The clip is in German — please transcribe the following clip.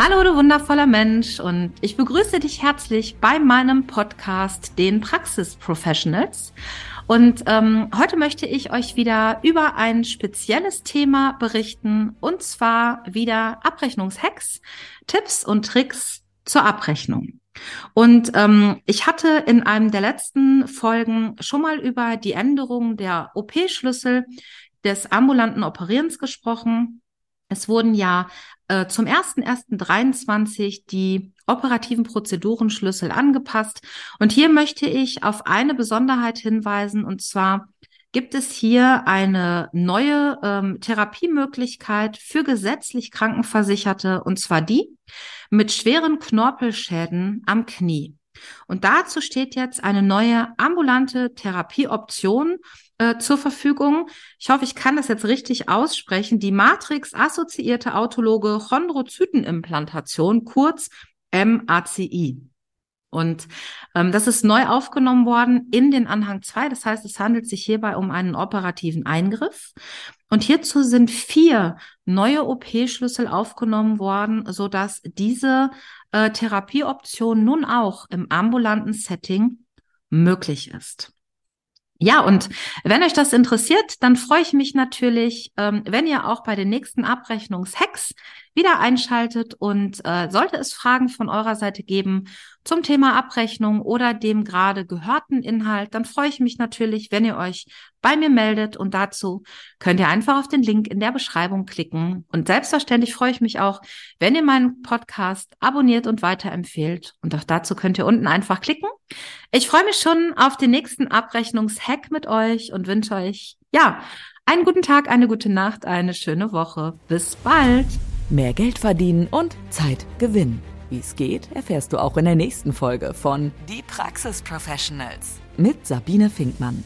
Hallo, du wundervoller Mensch, und ich begrüße dich herzlich bei meinem Podcast, den Praxis Professionals. Und ähm, heute möchte ich euch wieder über ein spezielles Thema berichten, und zwar wieder Abrechnungshacks, Tipps und Tricks zur Abrechnung. Und ähm, ich hatte in einem der letzten Folgen schon mal über die Änderung der OP-Schlüssel des ambulanten Operierens gesprochen. Es wurden ja äh, zum 1.1.23 die operativen Prozedurenschlüssel angepasst. Und hier möchte ich auf eine Besonderheit hinweisen, und zwar gibt es hier eine neue ähm, Therapiemöglichkeit für gesetzlich Krankenversicherte, und zwar die mit schweren Knorpelschäden am Knie. Und dazu steht jetzt eine neue ambulante Therapieoption äh, zur Verfügung. Ich hoffe, ich kann das jetzt richtig aussprechen. Die Matrix-assoziierte autologe Chondrozytenimplantation, kurz MACI. Und ähm, das ist neu aufgenommen worden in den Anhang 2. Das heißt, es handelt sich hierbei um einen operativen Eingriff. Und hierzu sind vier neue OP-Schlüssel aufgenommen worden, sodass diese äh, Therapieoption nun auch im ambulanten Setting möglich ist. Ja, und wenn euch das interessiert, dann freue ich mich natürlich, ähm, wenn ihr auch bei den nächsten Abrechnungshacks wieder einschaltet und äh, sollte es Fragen von eurer Seite geben zum Thema Abrechnung oder dem gerade gehörten Inhalt, dann freue ich mich natürlich, wenn ihr euch bei mir meldet und dazu könnt ihr einfach auf den Link in der Beschreibung klicken und selbstverständlich freue ich mich auch, wenn ihr meinen Podcast abonniert und weiterempfehlt und auch dazu könnt ihr unten einfach klicken. Ich freue mich schon auf den nächsten Abrechnungshack mit euch und wünsche euch ja einen guten Tag, eine gute Nacht, eine schöne Woche. Bis bald! Mehr Geld verdienen und Zeit gewinnen. Wie es geht, erfährst du auch in der nächsten Folge von Die Praxis Professionals mit Sabine Finkmann.